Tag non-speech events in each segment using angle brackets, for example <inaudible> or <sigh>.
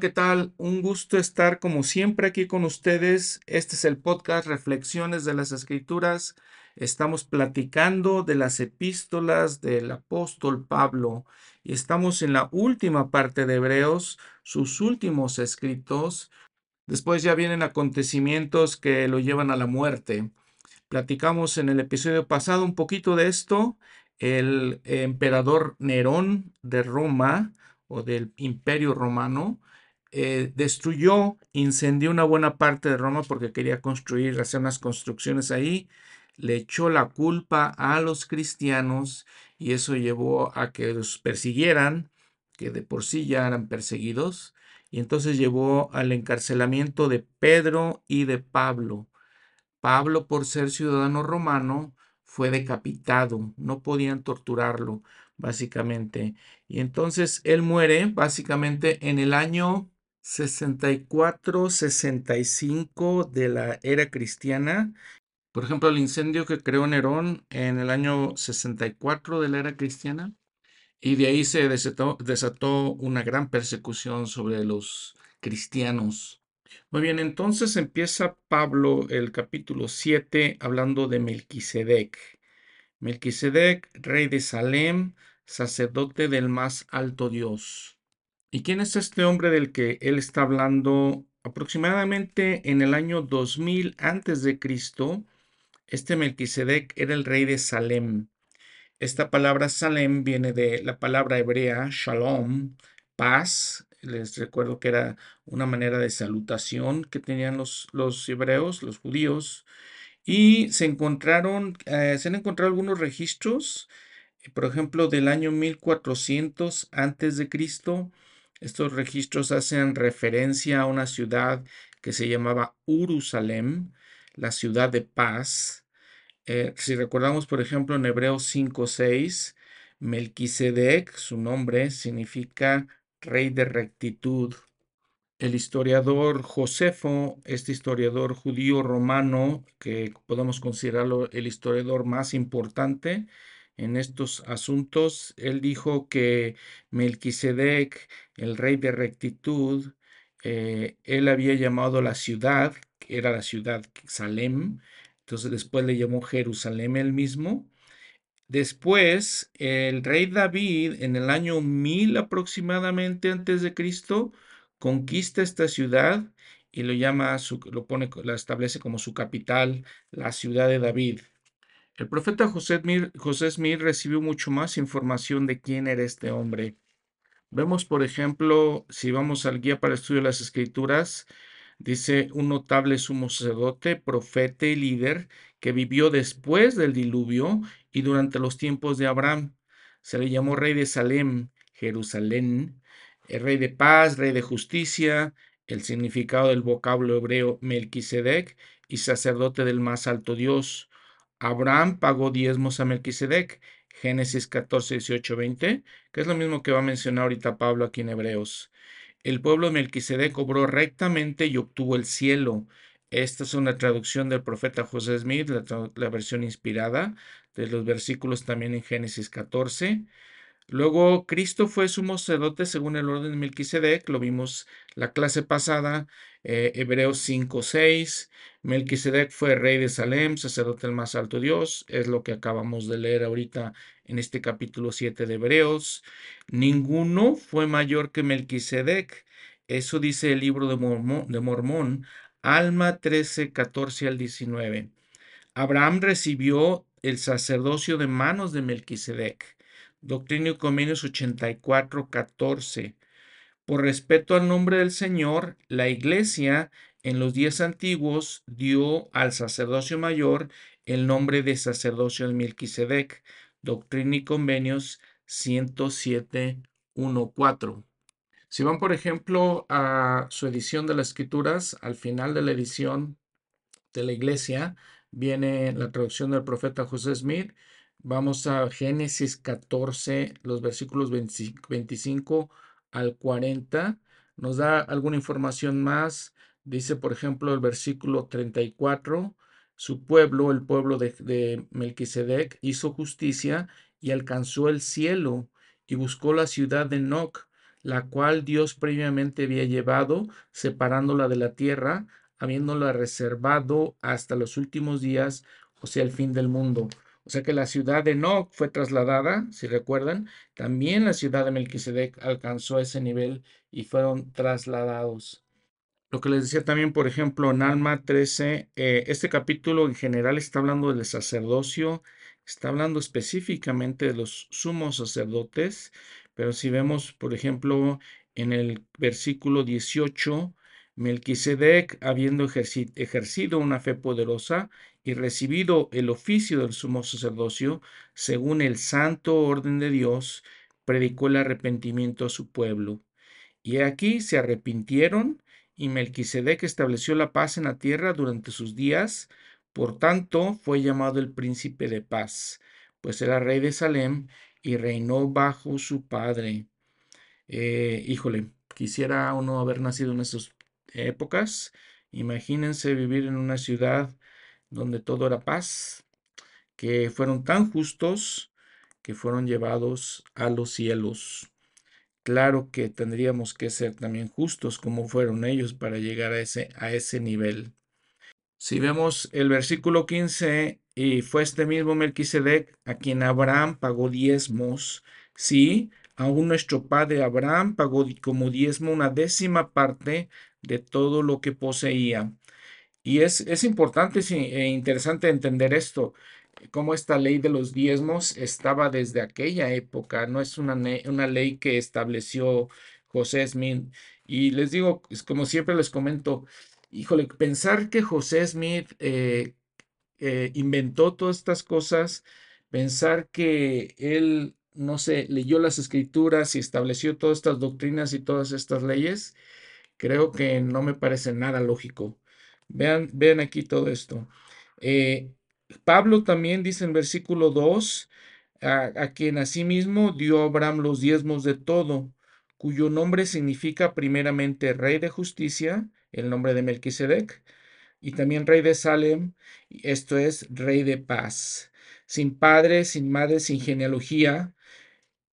¿qué tal? Un gusto estar como siempre aquí con ustedes. Este es el podcast Reflexiones de las Escrituras. Estamos platicando de las epístolas del apóstol Pablo y estamos en la última parte de Hebreos, sus últimos escritos. Después ya vienen acontecimientos que lo llevan a la muerte. Platicamos en el episodio pasado un poquito de esto. El emperador Nerón de Roma o del imperio romano eh, destruyó, incendió una buena parte de Roma porque quería construir, hacer unas construcciones ahí, le echó la culpa a los cristianos y eso llevó a que los persiguieran, que de por sí ya eran perseguidos, y entonces llevó al encarcelamiento de Pedro y de Pablo. Pablo, por ser ciudadano romano, fue decapitado, no podían torturarlo, básicamente. Y entonces él muere, básicamente, en el año 64-65 de la era cristiana. Por ejemplo, el incendio que creó Nerón en el año 64 de la era cristiana. Y de ahí se desató, desató una gran persecución sobre los cristianos. Muy bien, entonces empieza Pablo el capítulo 7 hablando de Melquisedec. Melquisedec, rey de Salem, sacerdote del más alto Dios. ¿Y quién es este hombre del que él está hablando? Aproximadamente en el año 2000 antes de Cristo, este Melquisedec era el rey de Salem. Esta palabra Salem viene de la palabra hebrea shalom, paz. Les recuerdo que era una manera de salutación que tenían los, los hebreos, los judíos. Y se encontraron, eh, se han encontrado algunos registros, por ejemplo, del año 1400 antes de Cristo estos registros hacen referencia a una ciudad que se llamaba Urusalem, la ciudad de paz. Eh, si recordamos, por ejemplo, en Hebreos 5:6, Melquisedec, su nombre significa rey de rectitud. El historiador Josefo, este historiador judío romano, que podemos considerarlo el historiador más importante, en estos asuntos. Él dijo que Melquisedec, el rey de rectitud, eh, él había llamado la ciudad, que era la ciudad Salem, entonces después le llamó Jerusalén él mismo. Después, el rey David, en el año 1000 aproximadamente antes de Cristo, conquista esta ciudad y lo llama, lo pone, la establece como su capital, la ciudad de David. El profeta José Smith, recibió mucho más información de quién era este hombre. Vemos, por ejemplo, si vamos al guía para el estudio de las escrituras, dice un notable sumo sacerdote, profeta y líder que vivió después del diluvio y durante los tiempos de Abraham. Se le llamó rey de Salem, Jerusalén, el rey de paz, rey de justicia, el significado del vocablo hebreo Melquisedec y sacerdote del más alto Dios. Abraham pagó diezmos a Melquisedec, Génesis 14, 18, 20, que es lo mismo que va a mencionar ahorita Pablo aquí en Hebreos. El pueblo de Melquisedec obró rectamente y obtuvo el cielo. Esta es una traducción del profeta José Smith, la, la versión inspirada de los versículos también en Génesis 14. Luego, Cristo fue sumo sacerdote según el orden de Melquisedec, lo vimos la clase pasada, eh, Hebreos 5, 6. Melquisedec fue rey de Salem, sacerdote del más alto Dios, es lo que acabamos de leer ahorita en este capítulo 7 de Hebreos. Ninguno fue mayor que Melquisedec, eso dice el libro de Mormón, de Mormón Alma 13, 14 al 19. Abraham recibió el sacerdocio de manos de Melquisedec. Doctrina y Convenios 84, 14. Por respeto al nombre del Señor, la Iglesia en los días antiguos dio al sacerdocio mayor el nombre de sacerdocio de Melquisedec. Doctrina y Convenios 107, 1, 4. Si van, por ejemplo, a su edición de las Escrituras, al final de la edición de la Iglesia, viene la traducción del profeta José Smith Vamos a Génesis 14, los versículos 25 al 40. Nos da alguna información más. Dice, por ejemplo, el versículo 34, su pueblo, el pueblo de, de Melquisedec, hizo justicia y alcanzó el cielo y buscó la ciudad de Noc, la cual Dios previamente había llevado, separándola de la tierra, habiéndola reservado hasta los últimos días, o sea, el fin del mundo. O sea que la ciudad de Enoch fue trasladada, si recuerdan, también la ciudad de Melquisedec alcanzó ese nivel y fueron trasladados. Lo que les decía también, por ejemplo, en Alma 13, eh, este capítulo en general está hablando del sacerdocio, está hablando específicamente de los sumos sacerdotes, pero si vemos, por ejemplo, en el versículo 18, Melquisedec, habiendo ejercido una fe poderosa y recibido el oficio del sumo sacerdocio, según el santo orden de Dios, predicó el arrepentimiento a su pueblo. Y aquí se arrepintieron y Melquisedec estableció la paz en la tierra durante sus días, por tanto fue llamado el príncipe de paz, pues era rey de Salem y reinó bajo su padre. Eh, híjole, quisiera uno haber nacido en esas épocas. Imagínense vivir en una ciudad donde todo era paz, que fueron tan justos que fueron llevados a los cielos. Claro que tendríamos que ser también justos como fueron ellos para llegar a ese, a ese nivel. Si vemos el versículo 15, y fue este mismo Melquisedec a quien Abraham pagó diezmos, sí, aún nuestro padre Abraham pagó como diezmo una décima parte de todo lo que poseía. Y es, es importante e interesante entender esto cómo esta ley de los diezmos estaba desde aquella época, no es una, una ley que estableció José Smith. Y les digo, como siempre les comento, híjole, pensar que José Smith eh, eh, inventó todas estas cosas, pensar que él, no sé, leyó las escrituras y estableció todas estas doctrinas y todas estas leyes, creo que no me parece nada lógico. Vean, vean aquí todo esto. Eh, Pablo también dice en versículo 2, a, a quien asimismo dio Abraham los diezmos de todo, cuyo nombre significa primeramente rey de justicia, el nombre de Melquisedec, y también rey de Salem, esto es rey de paz, sin padre, sin madre, sin genealogía,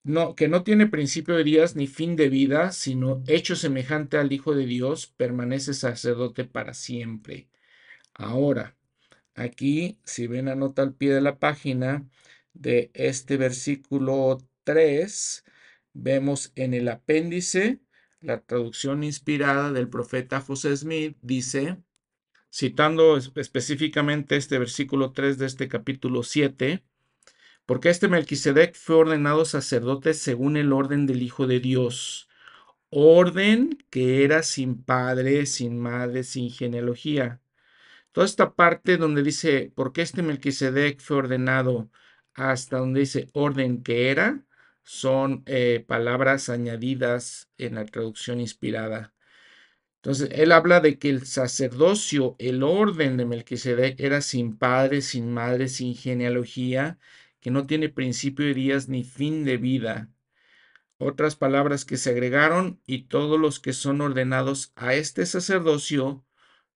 no, que no tiene principio de días ni fin de vida, sino hecho semejante al Hijo de Dios, permanece sacerdote para siempre. Ahora, Aquí, si ven la nota al pie de la página de este versículo 3, vemos en el apéndice la traducción inspirada del profeta José Smith, dice, citando específicamente este versículo 3 de este capítulo 7, porque este Melquisedec fue ordenado sacerdote según el orden del Hijo de Dios, orden que era sin padre, sin madre, sin genealogía Toda esta parte donde dice, ¿por qué este Melquisedec fue ordenado? Hasta donde dice orden que era, son eh, palabras añadidas en la traducción inspirada. Entonces, él habla de que el sacerdocio, el orden de Melquisedec era sin padre, sin madre, sin genealogía, que no tiene principio de días ni fin de vida. Otras palabras que se agregaron y todos los que son ordenados a este sacerdocio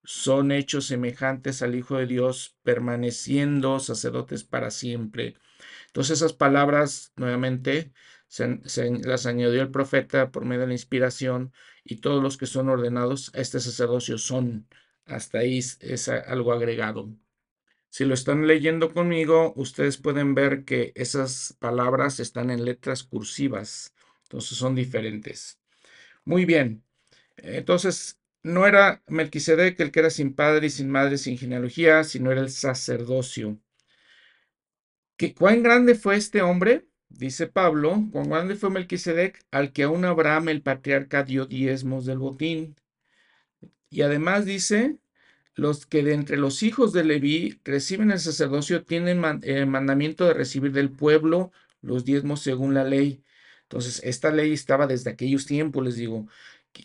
son hechos semejantes al Hijo de Dios, permaneciendo sacerdotes para siempre. Entonces esas palabras, nuevamente, se, las añadió el profeta por medio de la inspiración y todos los que son ordenados a este sacerdocio son, hasta ahí es algo agregado. Si lo están leyendo conmigo, ustedes pueden ver que esas palabras están en letras cursivas, entonces son diferentes. Muy bien, entonces no era Melquisedec el que era sin padre y sin madre, sin genealogía, sino era el sacerdocio. ¿Qué, ¿Cuán grande fue este hombre? Dice Pablo, cuán grande fue Melquisedec al que aún Abraham el patriarca dio diezmos del botín. Y además dice, los que de entre los hijos de Leví reciben el sacerdocio tienen el mandamiento de recibir del pueblo los diezmos según la ley. Entonces, esta ley estaba desde aquellos tiempos, les digo.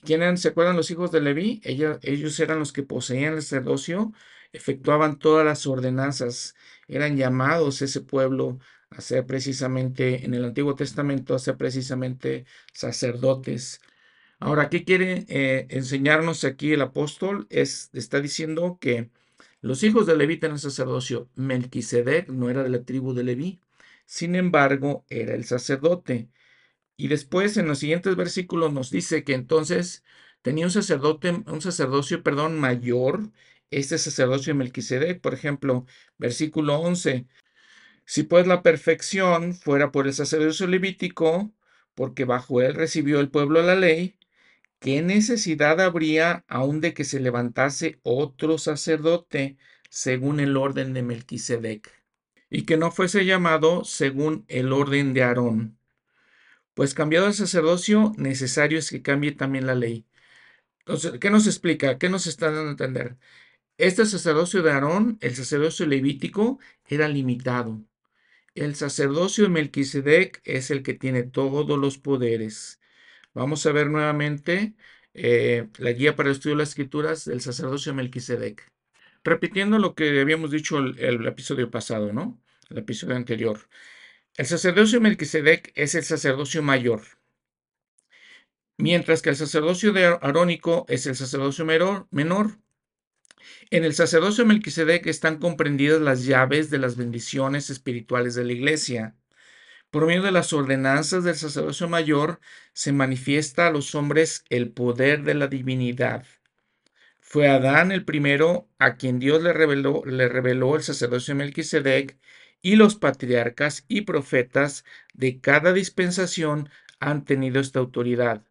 ¿Quiénes se acuerdan los hijos de Leví? Ellos, ellos eran los que poseían el sacerdocio, efectuaban todas las ordenanzas, eran llamados ese pueblo a ser precisamente, en el Antiguo Testamento, a ser precisamente sacerdotes. Ahora, ¿qué quiere eh, enseñarnos aquí el apóstol? Es, está diciendo que los hijos de Leví tenían sacerdocio. Melquisedec no era de la tribu de Leví, sin embargo, era el sacerdote. Y después en los siguientes versículos nos dice que entonces tenía un sacerdote, un sacerdocio, perdón, mayor, este sacerdocio de Melquisedec, por ejemplo, versículo 11. Si pues la perfección fuera por el sacerdocio levítico, porque bajo él recibió el pueblo la ley, ¿qué necesidad habría aún de que se levantase otro sacerdote según el orden de Melquisedec? Y que no fuese llamado según el orden de Aarón. Pues cambiado el sacerdocio, necesario es que cambie también la ley. Entonces, ¿qué nos explica? ¿Qué nos está dando a entender? Este sacerdocio de Aarón, el sacerdocio levítico, era limitado. El sacerdocio de Melquisedec es el que tiene todos los poderes. Vamos a ver nuevamente eh, la guía para el estudio de las escrituras del sacerdocio de Melquisedec. Repitiendo lo que habíamos dicho el, el episodio pasado, ¿no? El episodio anterior. El sacerdocio de Melquisedec es el sacerdocio mayor, mientras que el sacerdocio de arónico es el sacerdocio menor. En el sacerdocio de Melquisedec están comprendidas las llaves de las bendiciones espirituales de la iglesia. Por medio de las ordenanzas del sacerdocio mayor se manifiesta a los hombres el poder de la divinidad. Fue Adán el primero a quien Dios le reveló, le reveló el sacerdocio de Melquisedec y los patriarcas y profetas de cada dispensación han tenido esta autoridad.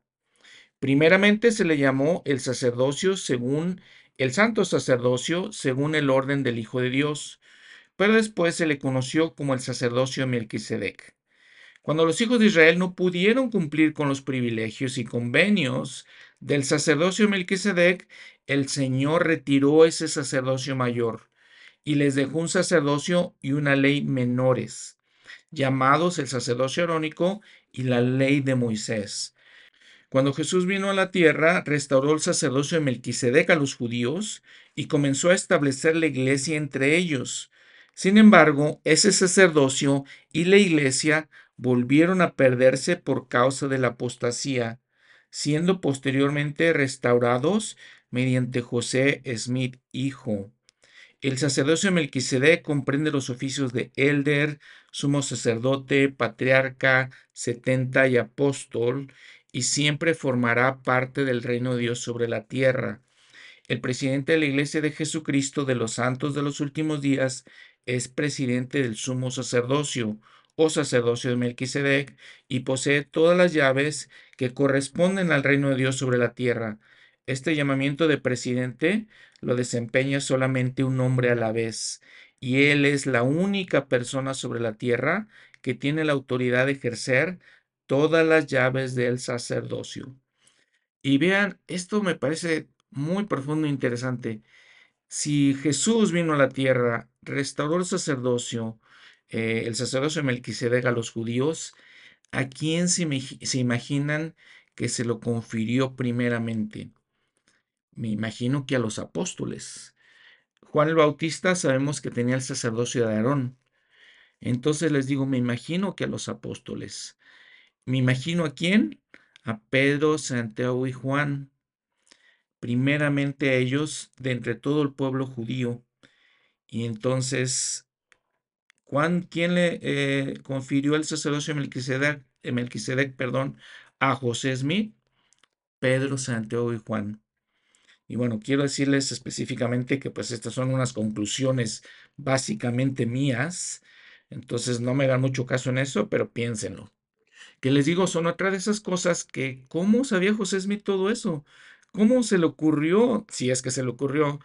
Primeramente se le llamó el sacerdocio según el santo sacerdocio según el orden del Hijo de Dios, pero después se le conoció como el sacerdocio Melquisedec. Cuando los hijos de Israel no pudieron cumplir con los privilegios y convenios del sacerdocio Melquisedec, el Señor retiró ese sacerdocio mayor y les dejó un sacerdocio y una ley menores, llamados el sacerdocio arónico y la ley de Moisés. Cuando Jesús vino a la tierra, restauró el sacerdocio de Melquisedec a los judíos y comenzó a establecer la iglesia entre ellos. Sin embargo, ese sacerdocio y la iglesia volvieron a perderse por causa de la apostasía, siendo posteriormente restaurados mediante José Smith, hijo. El sacerdocio de Melquisedec comprende los oficios de elder, sumo sacerdote, patriarca, setenta y apóstol, y siempre formará parte del reino de Dios sobre la tierra. El presidente de la Iglesia de Jesucristo de los Santos de los Últimos Días es presidente del sumo sacerdocio o sacerdocio de Melquisedec y posee todas las llaves que corresponden al reino de Dios sobre la tierra. Este llamamiento de presidente lo desempeña solamente un hombre a la vez, y él es la única persona sobre la tierra que tiene la autoridad de ejercer todas las llaves del sacerdocio. Y vean, esto me parece muy profundo e interesante. Si Jesús vino a la tierra, restauró el sacerdocio, eh, el sacerdocio de Melquisedec a los judíos, ¿a quién se, se imaginan que se lo confirió primeramente? Me imagino que a los apóstoles. Juan el Bautista sabemos que tenía el sacerdocio de Aarón. Entonces les digo, me imagino que a los apóstoles. Me imagino a quién? A Pedro, Santiago y Juan. Primeramente a ellos de entre todo el pueblo judío. Y entonces, Juan, ¿quién le eh, confirió el sacerdocio de Melquisedec, Melquisedec perdón, a José Smith? Pedro, Santiago y Juan. Y bueno, quiero decirles específicamente que pues estas son unas conclusiones básicamente mías, entonces no me hagan mucho caso en eso, pero piénsenlo. Que les digo, son otra de esas cosas que, ¿cómo sabía José Smith todo eso? ¿Cómo se le ocurrió, si es que se le ocurrió,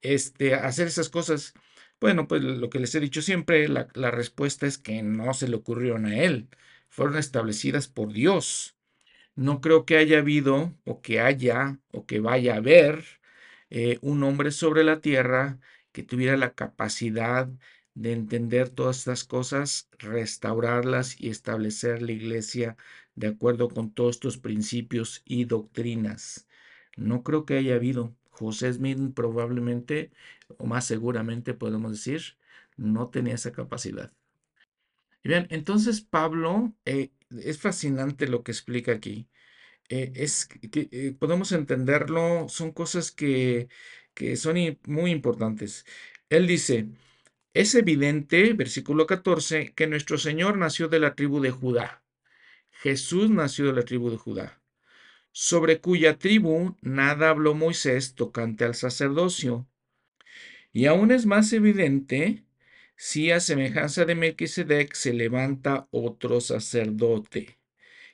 este, hacer esas cosas? Bueno, pues lo que les he dicho siempre, la, respuesta es que no se le ocurrieron a él, fueron establecidas por Dios. No creo que haya habido o que haya o que vaya a haber eh, un hombre sobre la tierra que tuviera la capacidad de entender todas estas cosas, restaurarlas y establecer la iglesia de acuerdo con todos estos principios y doctrinas. No creo que haya habido. José Smith probablemente, o más seguramente podemos decir, no tenía esa capacidad. Bien, entonces Pablo eh, es fascinante lo que explica aquí. Eh, es que eh, podemos entenderlo, son cosas que, que son muy importantes. Él dice, es evidente, versículo 14, que nuestro Señor nació de la tribu de Judá. Jesús nació de la tribu de Judá, sobre cuya tribu nada habló Moisés tocante al sacerdocio. Y aún es más evidente si a semejanza de Melquisedec se levanta otro sacerdote,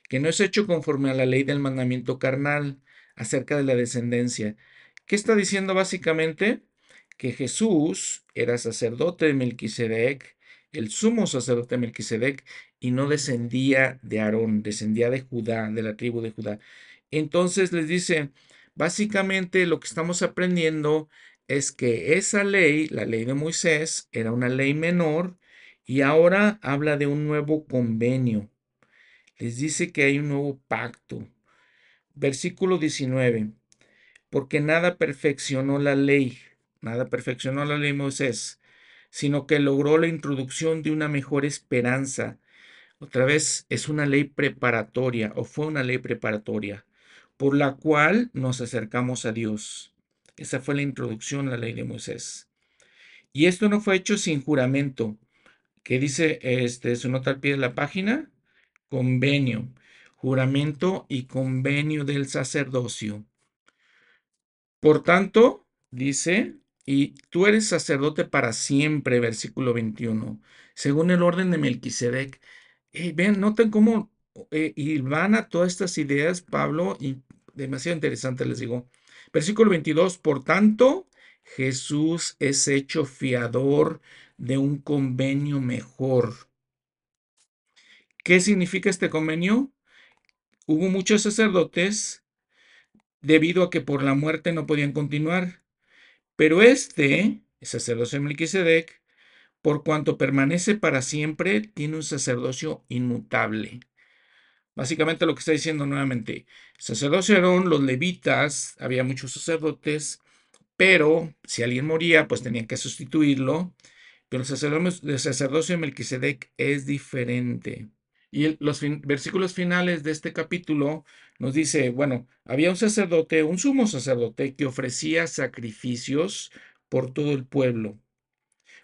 que no es hecho conforme a la ley del mandamiento carnal acerca de la descendencia. ¿Qué está diciendo básicamente? Que Jesús era sacerdote de Melquisedec, el sumo sacerdote de Melquisedec, y no descendía de Aarón, descendía de Judá, de la tribu de Judá. Entonces les dice, básicamente lo que estamos aprendiendo es que esa ley, la ley de Moisés, era una ley menor y ahora habla de un nuevo convenio. Les dice que hay un nuevo pacto. Versículo 19. Porque nada perfeccionó la ley, nada perfeccionó la ley de Moisés, sino que logró la introducción de una mejor esperanza. Otra vez es una ley preparatoria o fue una ley preparatoria por la cual nos acercamos a Dios. Esa fue la introducción a la ley de Moisés. Y esto no fue hecho sin juramento. ¿Qué dice este, su nota al pie de la página? Convenio, juramento y convenio del sacerdocio. Por tanto, dice, y tú eres sacerdote para siempre, versículo 21, según el orden de Melquisedec. Eh, ven, noten cómo eh, y van a todas estas ideas, Pablo, y demasiado interesante les digo. Versículo 22, por tanto, Jesús es hecho fiador de un convenio mejor. ¿Qué significa este convenio? Hubo muchos sacerdotes debido a que por la muerte no podían continuar. Pero este, el sacerdocio de Melquisedec, por cuanto permanece para siempre, tiene un sacerdocio inmutable. Básicamente lo que está diciendo nuevamente, sacerdocio los levitas, había muchos sacerdotes, pero si alguien moría, pues tenían que sustituirlo. Pero el sacerdocio, de Melquisedec es diferente. Y los versículos finales de este capítulo nos dice, bueno, había un sacerdote, un sumo sacerdote, que ofrecía sacrificios por todo el pueblo,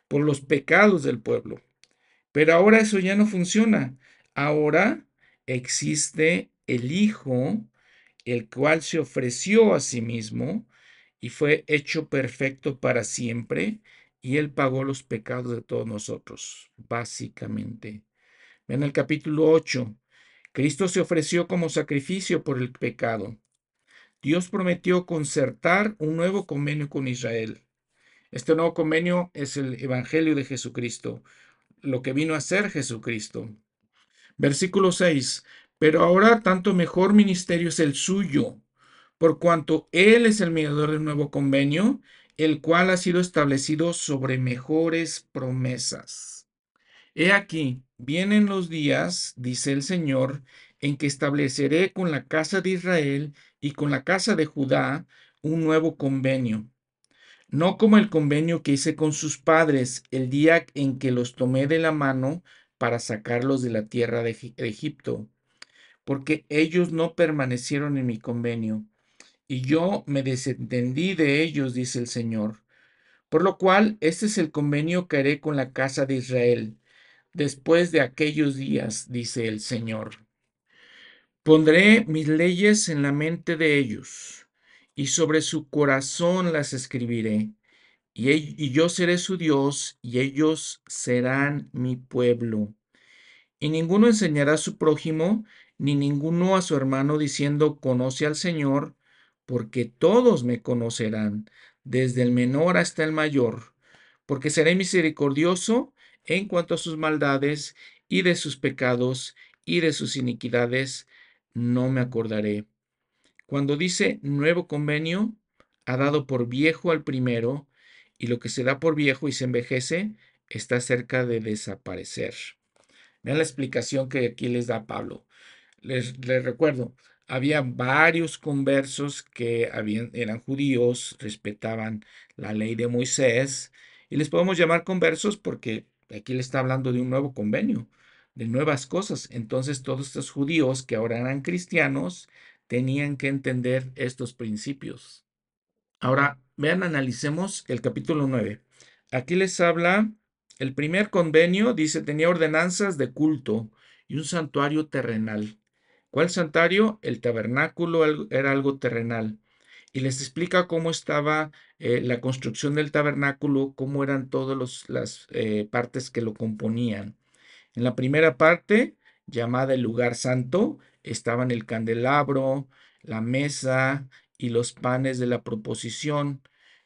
por los pecados del pueblo. Pero ahora eso ya no funciona. Ahora existe el Hijo, el cual se ofreció a sí mismo y fue hecho perfecto para siempre, y él pagó los pecados de todos nosotros, básicamente. En el capítulo 8, Cristo se ofreció como sacrificio por el pecado. Dios prometió concertar un nuevo convenio con Israel. Este nuevo convenio es el Evangelio de Jesucristo, lo que vino a ser Jesucristo. Versículo 6. Pero ahora tanto mejor ministerio es el suyo, por cuanto Él es el mediador del nuevo convenio, el cual ha sido establecido sobre mejores promesas. He aquí, vienen los días, dice el Señor, en que estableceré con la casa de Israel y con la casa de Judá un nuevo convenio, no como el convenio que hice con sus padres el día en que los tomé de la mano para sacarlos de la tierra de Egipto, porque ellos no permanecieron en mi convenio, y yo me desentendí de ellos, dice el Señor. Por lo cual, este es el convenio que haré con la casa de Israel, después de aquellos días, dice el Señor. Pondré mis leyes en la mente de ellos, y sobre su corazón las escribiré y, yo seré su Dios y ellos serán mi pueblo. Y ninguno enseñará a su prójimo, ni ninguno a su hermano diciendo, conoce al Señor, porque todos me conocerán, desde el menor hasta el mayor, porque seré misericordioso en cuanto a sus maldades y de sus pecados y de sus iniquidades, no me acordaré. Cuando dice nuevo convenio, ha dado por viejo al primero, y lo que se da por viejo y se envejece está cerca de desaparecer. Vean la explicación que aquí les da Pablo. Les, recuerdo, había varios conversos que eran judíos, respetaban la ley de Moisés, y les podemos llamar conversos porque aquí le está hablando de un nuevo convenio, de nuevas cosas. Entonces todos estos judíos que ahora eran cristianos tenían que entender estos principios. Ahora, vean, analicemos el capítulo 9. Aquí les habla, el primer convenio dice, tenía ordenanzas de culto y un santuario terrenal. ¿Cuál santuario? El tabernáculo era algo terrenal. Y les explica cómo estaba eh, la construcción del tabernáculo, cómo eran todas las eh, partes que lo componían. En la primera parte, llamada el lugar santo, estaban el candelabro, la mesa y los panes de la proposición.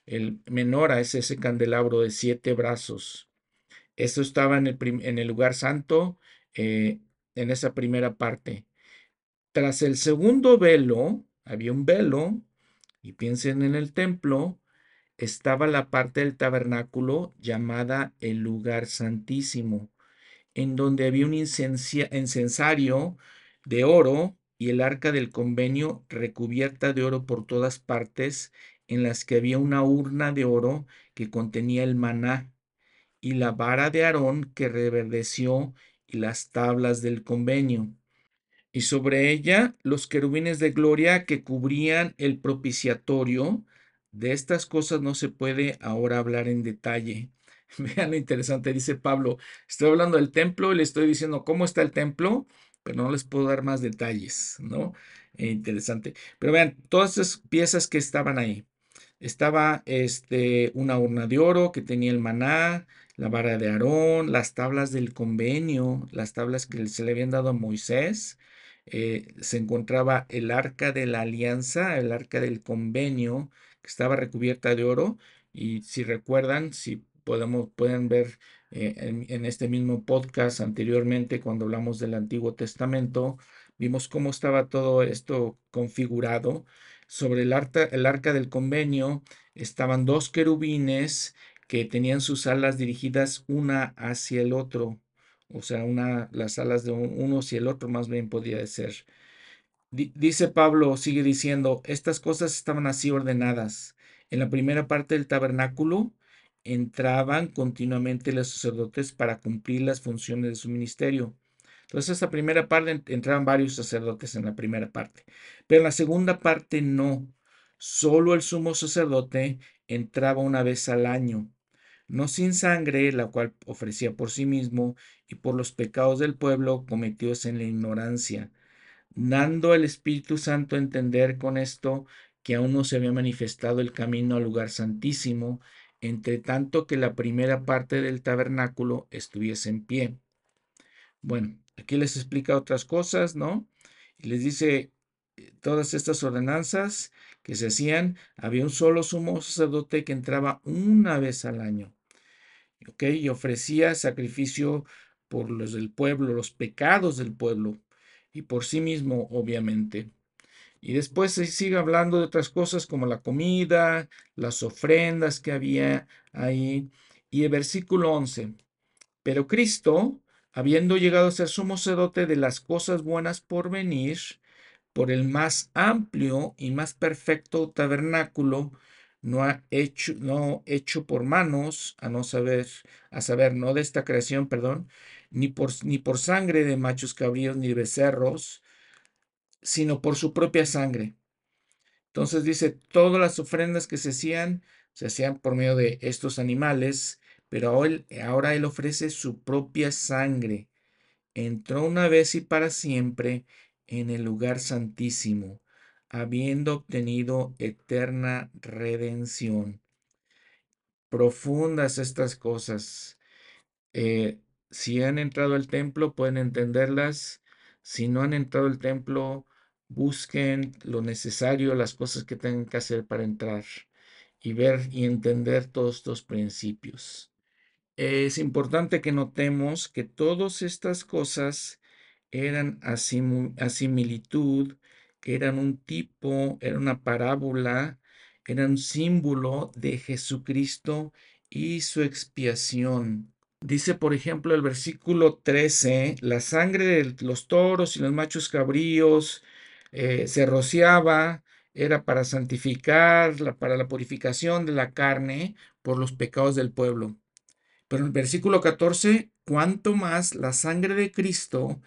El menora es ese candelabro de siete brazos. Eso estaba en el, lugar santo, eh, en esa primera parte. Tras el segundo velo, había un velo, y piensen en el templo, estaba la parte del tabernáculo llamada el lugar santísimo, en donde había un incensario de oro y el arca del convenio recubierta de oro por todas partes, en las que había una urna de oro que contenía el maná, y la vara de Aarón que reverdeció y las tablas del convenio y sobre ella los querubines de gloria que cubrían el propiciatorio. De estas cosas no se puede ahora hablar en detalle. <laughs> Vean lo interesante, dice Pablo, estoy hablando del templo y le estoy diciendo cómo está el templo, pero no les puedo dar más detalles, ¿no? Eh, interesante. Pero vean, todas esas piezas que estaban ahí. Estaba este, una urna de oro que tenía el maná, la vara de Aarón, las tablas del convenio, las tablas que se le habían dado a Moisés, eh, se encontraba el arca de la alianza, el arca del convenio, que estaba recubierta de oro. Y si recuerdan, si podemos, pueden ver eh, en, este mismo podcast anteriormente, cuando hablamos del Antiguo Testamento, vimos cómo estaba todo esto configurado. Sobre el arca, el arca del convenio estaban dos querubines que tenían sus alas dirigidas una hacia el otro o sea, una, las alas de uno y el otro más bien podía ser. dice Pablo, sigue diciendo, estas cosas estaban así ordenadas. En la primera parte del tabernáculo entraban continuamente los sacerdotes para cumplir las funciones de su ministerio. Entonces, esta primera parte entraban varios sacerdotes en la primera parte, pero en la segunda parte no. Solo el sumo sacerdote entraba una vez al año no sin sangre, la cual ofrecía por sí mismo y por los pecados del pueblo cometidos en la ignorancia, dando al Espíritu Santo a entender con esto que aún no se había manifestado el camino al lugar santísimo, entre tanto que la primera parte del tabernáculo estuviese en pie. Bueno, aquí les explica otras cosas, ¿no? Y les dice eh, todas estas ordenanzas que se hacían, había un solo sumo sacerdote que entraba una vez al año y ofrecía sacrificio por los del pueblo, los pecados del pueblo, y por sí mismo, obviamente. Y después se sigue hablando de otras cosas como la comida, las ofrendas que había ahí. Y el versículo 11. Pero Cristo, habiendo llegado a ser sumo sacerdote de las cosas buenas por venir, por el más amplio y más perfecto tabernáculo, no ha hecho, no hecho por manos, a no saber, a saber, no de esta creación, perdón, ni por, ni por sangre de machos cabríos ni de becerros, sino por su propia sangre. Entonces dice, todas las ofrendas que se hacían, se hacían por medio de estos animales, pero ahora ahora él ofrece su propia sangre. Entró una vez y para siempre en el lugar santísimo habiendo obtenido eterna redención. Profundas estas cosas. Eh, si han entrado al templo, pueden entenderlas. Si no han entrado al templo, busquen lo necesario, las cosas que tengan que hacer para entrar y ver y entender todos estos principios. Es importante que notemos que todas estas cosas eran a, similitud eran un tipo, era una parábola, eran un símbolo de Jesucristo y su expiación. Dice, por ejemplo, el versículo 13, la sangre de los toros y los machos cabríos eh, se rociaba, era para santificar, para la purificación de la carne por los pecados del pueblo. Pero en el versículo 14, cuanto más la sangre de Cristo,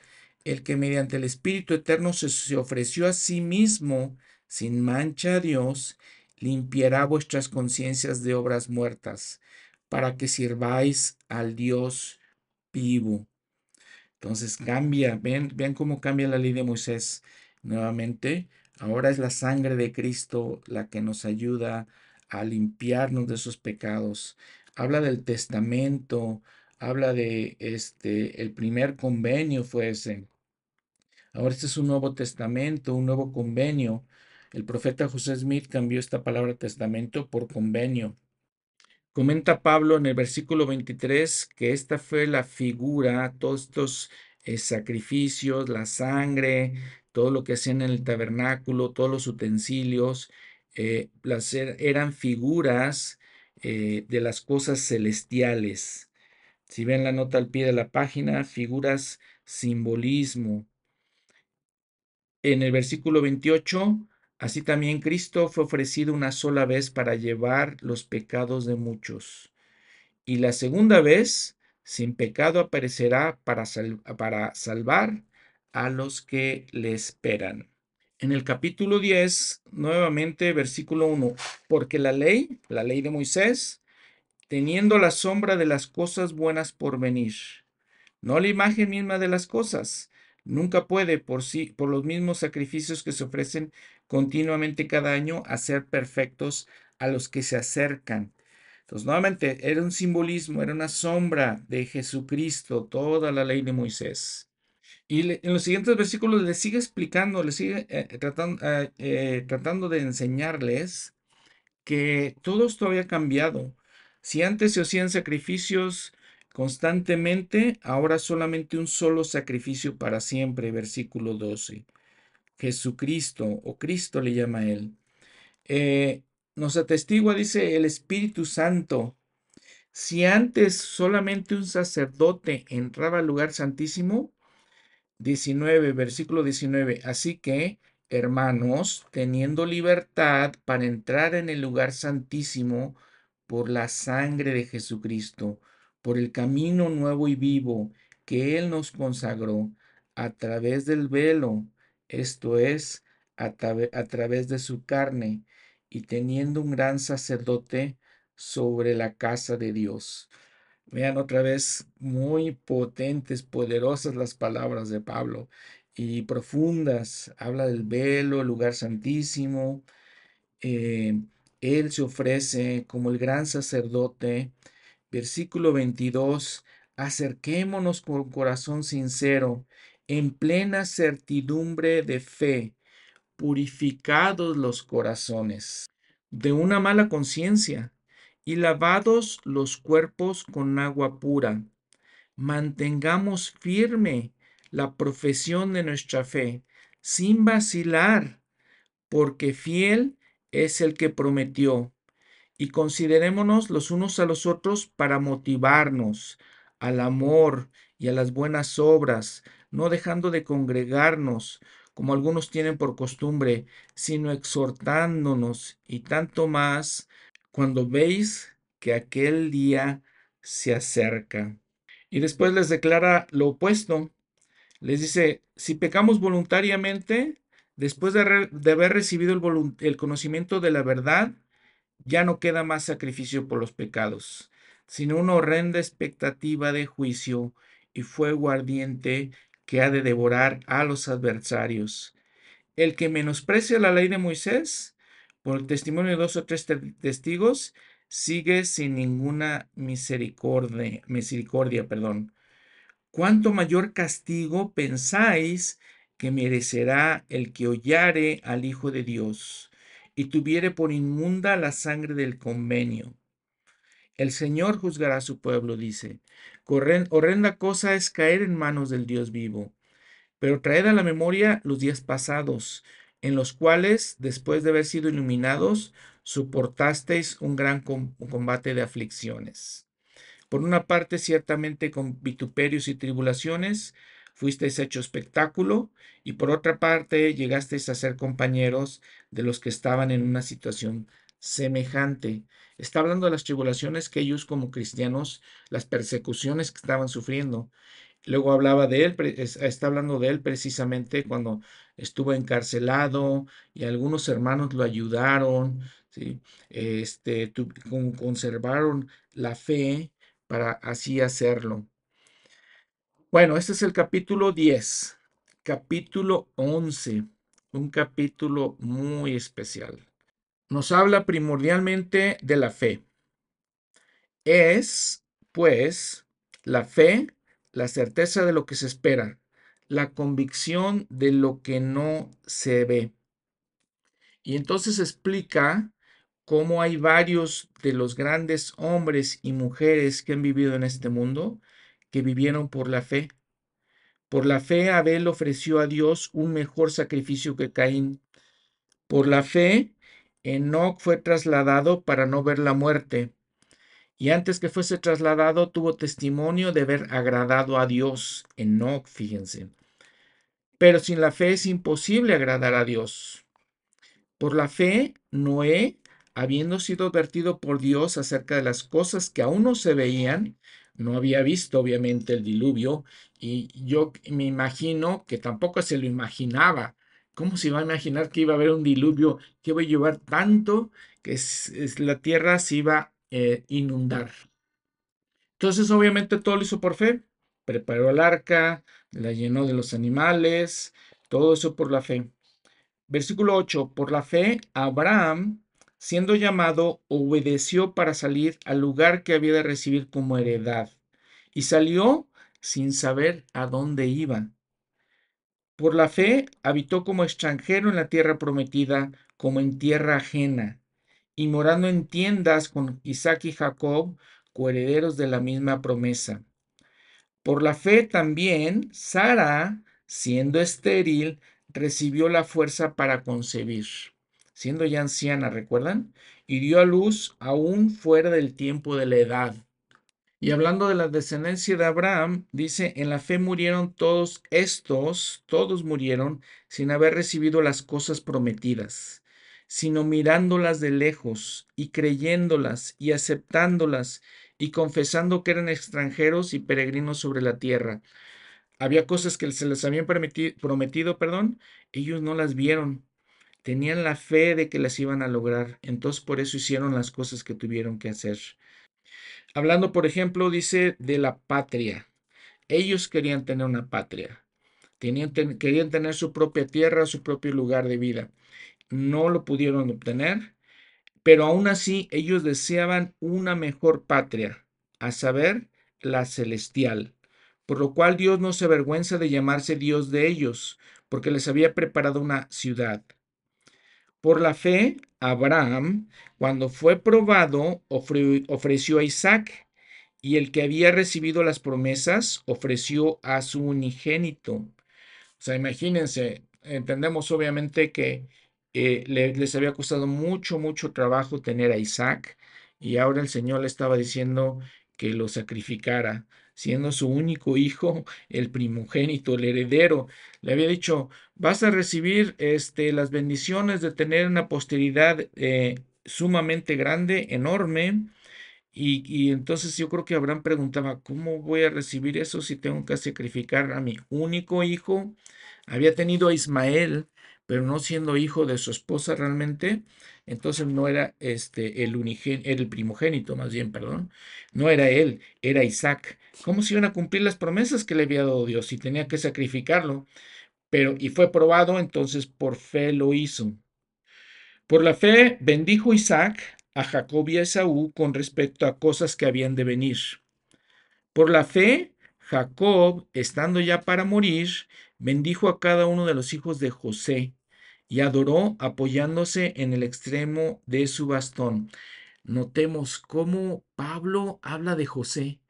el que mediante el Espíritu Eterno se, ofreció a sí mismo sin mancha a Dios, limpiará vuestras conciencias de obras muertas, para que sirváis al Dios vivo. Entonces cambia, ven, vean cómo cambia la ley de Moisés nuevamente. Ahora es la sangre de Cristo la que nos ayuda a limpiarnos de esos pecados. Habla del testamento, habla de este, el primer convenio fue ese. Ahora este es un nuevo testamento, un nuevo convenio. El profeta José Smith cambió esta palabra testamento por convenio. Comenta Pablo en el versículo 23 que esta fue la figura, todos estos eh, sacrificios, la sangre, todo lo que hacían en el tabernáculo, todos los utensilios, eh, er, eran figuras eh, de las cosas celestiales. Si ven la nota al pie de la página, figuras, simbolismo. En el versículo 28, así también Cristo fue ofrecido una sola vez para llevar los pecados de muchos. Y la segunda vez, sin pecado, aparecerá para, para salvar a los que le esperan. En el capítulo 10, nuevamente, versículo 1, porque la ley, la ley de Moisés, teniendo la sombra de las cosas buenas por venir, no la imagen misma de las cosas. Nunca puede por sí, por los mismos sacrificios que se ofrecen continuamente cada año, hacer perfectos a los que se acercan. Entonces, nuevamente, era un simbolismo, era una sombra de Jesucristo, toda la ley de Moisés. Y en los siguientes versículos le sigue explicando, le sigue eh, tratando, eh, eh, tratando de enseñarles que todo esto había cambiado. Si antes se hacían sacrificios constantemente, ahora solamente un solo sacrificio para siempre, versículo 12. Jesucristo, o Cristo le llama a él. Eh, nos atestigua, dice el Espíritu Santo, si antes solamente un sacerdote entraba al lugar santísimo, 19, versículo 19, así que hermanos, teniendo libertad para entrar en el lugar santísimo por la sangre de Jesucristo, por el camino nuevo y vivo que Él nos consagró a través del velo, esto es, a, través de su carne, y teniendo un gran sacerdote sobre la casa de Dios. Vean otra vez muy potentes, poderosas las palabras de Pablo y profundas. Habla del velo, el lugar santísimo. Eh, él se ofrece como el gran sacerdote. Versículo 22. Acerquémonos con corazón sincero, en plena certidumbre de fe, purificados los corazones de una mala conciencia y lavados los cuerpos con agua pura. Mantengamos firme la profesión de nuestra fe, sin vacilar, porque fiel es el que prometió. Y considerémonos los unos a los otros para motivarnos al amor y a las buenas obras, no dejando de congregarnos, como algunos tienen por costumbre, sino exhortándonos, y tanto más cuando veis que aquel día se acerca. Y después les declara lo opuesto. Les dice, si pecamos voluntariamente, después de, haber recibido el, el conocimiento de la verdad, ya no queda más sacrificio por los pecados, sino una horrenda expectativa de juicio y fuego ardiente que ha de devorar a los adversarios. El que menosprecia la ley de Moisés, por el testimonio de dos o tres testigos, sigue sin ninguna misericordia, misericordia, perdón. ¿Cuánto mayor castigo pensáis que merecerá el que hollare al Hijo de Dios y tuviere por inmunda la sangre del convenio? El Señor juzgará a su pueblo, dice. Horrenda cosa es caer en manos del Dios vivo. Pero traed a la memoria los días pasados, en los cuales, después de haber sido iluminados, soportasteis un gran combate de aflicciones. Por una parte, ciertamente con vituperios y tribulaciones, fuisteis hecho espectáculo, y por otra parte, llegasteis a ser compañeros de los que estaban en una situación semejante. Está hablando de las tribulaciones que ellos como cristianos, las persecuciones que estaban sufriendo. Luego hablaba de él, está hablando de él precisamente cuando estuvo encarcelado y algunos hermanos lo ayudaron, ¿sí? este, conservaron la fe para así hacerlo. Bueno, este es el capítulo 10. Capítulo 11, un capítulo muy especial. Nos habla primordialmente de la fe. Es, pues, la fe, la certeza de lo que se espera, la convicción de lo que no se ve. Y entonces explica cómo hay varios de los grandes hombres y mujeres que han vivido en este mundo que vivieron por la fe. Por la fe Abel ofreció a Dios un mejor sacrificio que Caín. Por la fe Enoc fue trasladado para no ver la muerte. Y antes que fuese trasladado tuvo testimonio de haber agradado a Dios. Enoc, fíjense. Pero sin la fe es imposible agradar a Dios. Por la fe, Noé, habiendo sido advertido por Dios acerca de las cosas que aún no se veían, no había visto obviamente el diluvio y yo me imagino que tampoco se lo imaginaba. ¿Cómo se iba a imaginar que iba a haber un diluvio que iba a llevar tanto que la tierra se iba eh, inundar? Entonces obviamente todo lo hizo por fe. Preparó el arca, la llenó de los animales, todo eso por la fe. Versículo 8, por la fe, Abraham, siendo llamado, obedeció para salir al lugar que había de recibir como heredad, y salió sin saber a dónde iba. Por la fe, habitó como extranjero en la tierra prometida, como en tierra ajena, y morando en tiendas con Isaac y Jacob, coherederos de la misma promesa. Por la fe también, Sara, siendo estéril, recibió la fuerza para concebir, siendo ya anciana, ¿recuerdan? Y dio a luz aún fuera del tiempo de la edad. Y hablando de la descendencia de Abraham, dice, en la fe murieron todos estos, todos murieron sin haber recibido las cosas prometidas, sino mirándolas de lejos y creyéndolas y aceptándolas y confesando que eran extranjeros y peregrinos sobre la tierra. Había cosas que se les habían prometido, perdón, ellos no las vieron. Tenían la fe de que las iban a lograr, entonces por eso hicieron las cosas que tuvieron que hacer. Hablando, por ejemplo, dice de la patria. Ellos querían tener una patria. Tenían, querían tener su propia tierra, su propio lugar de vida. No lo pudieron obtener, pero aún así ellos deseaban una mejor patria, a saber, la celestial por lo cual Dios no se avergüenza de llamarse Dios de ellos, porque les había preparado una ciudad. Por la fe, Abraham, cuando fue probado, ofreció a Isaac, y el que había recibido las promesas ofreció a su unigénito. O sea, imagínense, entendemos obviamente que eh, les había costado mucho, mucho trabajo tener a Isaac, y ahora el Señor le estaba diciendo que lo sacrificara siendo su único hijo, <laughs> el primogénito, el heredero. Le había dicho, vas a recibir este, las bendiciones de tener una posteridad eh, sumamente grande, enorme. Y, y, entonces yo creo que Abraham preguntaba, ¿cómo voy a recibir eso si tengo que sacrificar a mi único hijo? Había tenido a Ismael, pero no siendo hijo de su esposa realmente, entonces no era este el el primogénito, más bien, perdón, no era él, era Isaac. ¿Cómo se iban a cumplir las promesas que le había dado Dios? Y tenía que sacrificarlo. Pero, y fue probado, entonces por fe lo hizo. Por la fe bendijo Isaac a Jacob y a Esaú con respecto a cosas que habían de venir. Por la fe, Jacob, estando ya para morir, bendijo a cada uno de los hijos de José y adoró apoyándose en el extremo de su bastón. Notemos cómo Pablo habla de José.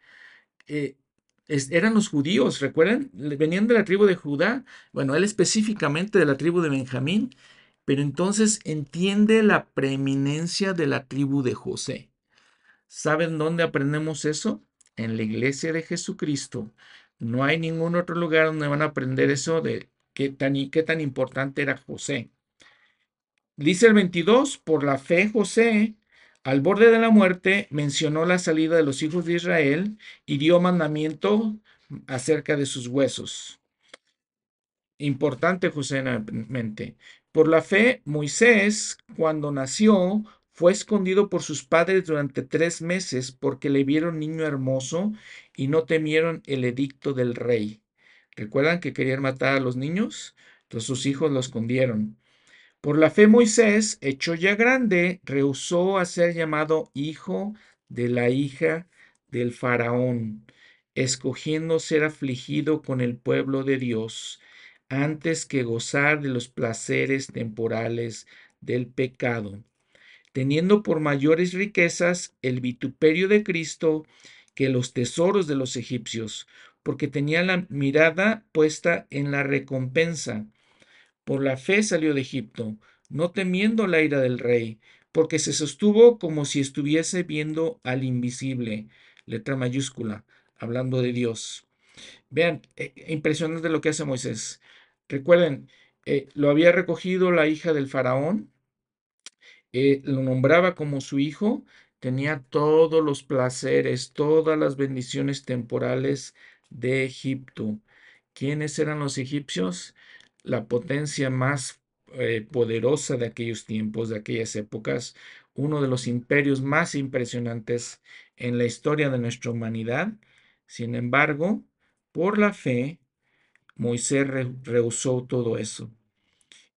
Eh, eran los judíos, ¿recuerdan? Venían de la tribu de Judá, bueno, él específicamente de la tribu de Benjamín, pero entonces entiende la preeminencia de la tribu de José. ¿Saben dónde aprendemos eso? En la iglesia de Jesucristo. No hay ningún otro lugar donde van a aprender eso de qué tan, importante era José. Dice el 22, por la fe José, al borde de la muerte, mencionó la salida de los hijos de Israel y dio mandamiento acerca de sus huesos. Importante, José, mente. Por la fe, Moisés, cuando nació, fue escondido por sus padres durante tres meses porque le vieron niño hermoso y no temieron el edicto del rey. ¿Recuerdan que querían matar a los niños? Entonces sus hijos lo escondieron. Por la fe Moisés, hecho ya grande, rehusó a ser llamado hijo de la hija del faraón, escogiendo ser afligido con el pueblo de Dios antes que gozar de los placeres temporales del pecado teniendo por mayores riquezas el vituperio de Cristo que los tesoros de los egipcios, porque tenía la mirada puesta en la recompensa. Por la fe salió de Egipto, no temiendo la ira del rey, porque se sostuvo como si estuviese viendo al invisible, letra mayúscula, hablando de Dios. Vean, eh, impresionante lo que hace Moisés. Recuerden, eh, lo había recogido la hija del faraón, eh, lo nombraba como su hijo, tenía todos los placeres, todas las bendiciones temporales de Egipto. ¿Quiénes eran los egipcios? La potencia más eh, poderosa de aquellos tiempos, de aquellas épocas, uno de los imperios más impresionantes en la historia de nuestra humanidad. Sin embargo, por la fe, Moisés rehusó todo eso.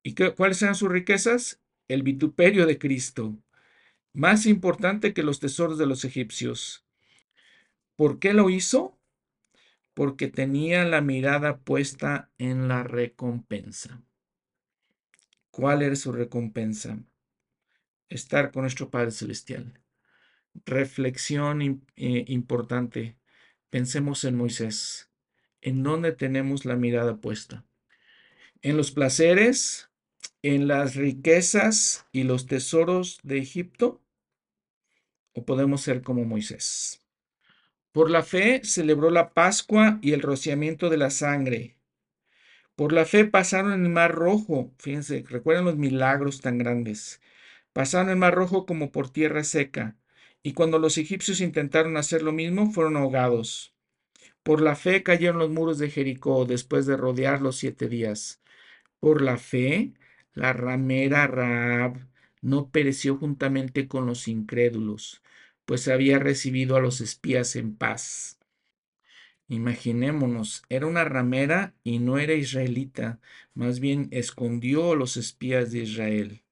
¿Y qué, cuáles eran sus riquezas? el vituperio de Cristo, más importante que los tesoros de los egipcios. ¿Por qué lo hizo? Porque tenía la mirada puesta en la recompensa. ¿Cuál era su recompensa? Estar con nuestro Padre Celestial. Reflexión eh, importante. Pensemos en Moisés. ¿En dónde tenemos la mirada puesta? ¿En los placeres? en las riquezas y los tesoros de Egipto? ¿O podemos ser como Moisés? Por la fe celebró la Pascua y el rociamiento de la sangre. Por la fe pasaron el mar rojo. Fíjense, recuerden los milagros tan grandes. Pasaron el mar rojo como por tierra seca. Y cuando los egipcios intentaron hacer lo mismo, fueron ahogados. Por la fe cayeron los muros de Jericó después de rodearlos siete días. Por la fe la ramera Raab no pereció juntamente con los incrédulos, pues había recibido a los espías en paz. Imaginémonos, era una ramera y no era israelita, más bien escondió a los espías de Israel.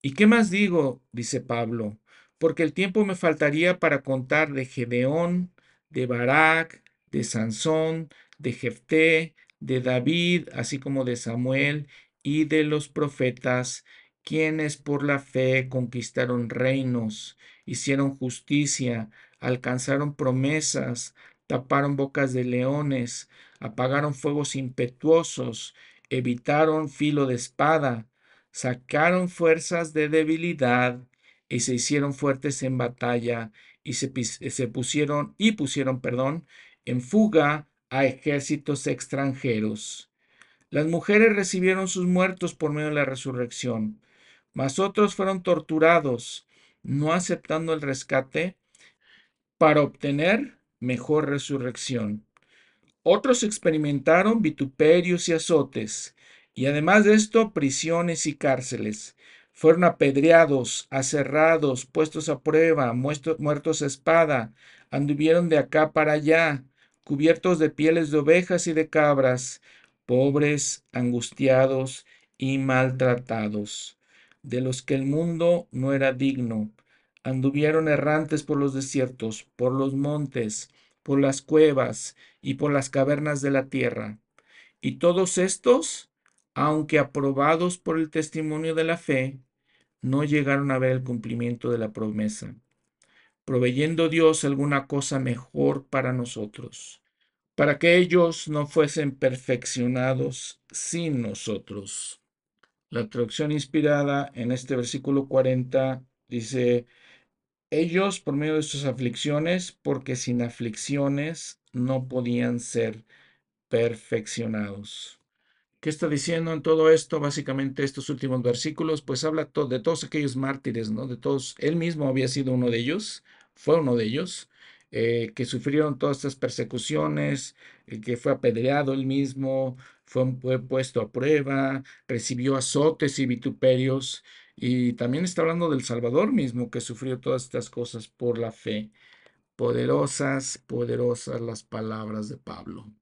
¿Y qué más digo? dice Pablo, porque el tiempo me faltaría para contar de Gedeón, de Barak, de Sansón, de Jefté, de David, así como de Samuel y de los profetas, quienes por la fe conquistaron reinos, hicieron justicia, alcanzaron promesas, taparon bocas de leones, apagaron fuegos impetuosos, evitaron filo de espada, sacaron fuerzas de debilidad y se hicieron fuertes en batalla y se, se pusieron y pusieron, perdón, en fuga a ejércitos extranjeros. Las mujeres recibieron sus muertos por medio de la resurrección, mas otros fueron torturados, no aceptando el rescate para obtener mejor resurrección. Otros experimentaron vituperios y azotes, y además de esto, prisiones y cárceles. Fueron apedreados, aserrados, puestos a prueba, muertos a espada, anduvieron de acá para allá, cubiertos de pieles de ovejas y de cabras, pobres, angustiados y maltratados, de los que el mundo no era digno. Anduvieron errantes por los desiertos, por los montes, por las cuevas y por las cavernas de la tierra. Y todos estos, aunque aprobados por el testimonio de la fe, no llegaron a ver el cumplimiento de la promesa, proveyendo Dios alguna cosa mejor para nosotros para que ellos no fuesen perfeccionados sin nosotros. La traducción inspirada en este versículo 40 dice, ellos por medio de sus aflicciones, porque sin aflicciones no podían ser perfeccionados. ¿Qué está diciendo en todo esto? Básicamente estos últimos versículos, pues habla de todos aquellos mártires, ¿no? De todos, él mismo había sido uno de ellos, fue uno de ellos, eh, que sufrieron todas estas persecuciones, eh, que fue apedreado él mismo, fue, puesto a prueba, recibió azotes y vituperios, Y también está hablando del Salvador mismo que sufrió todas estas cosas por la fe. Poderosas, poderosas las palabras de Pablo.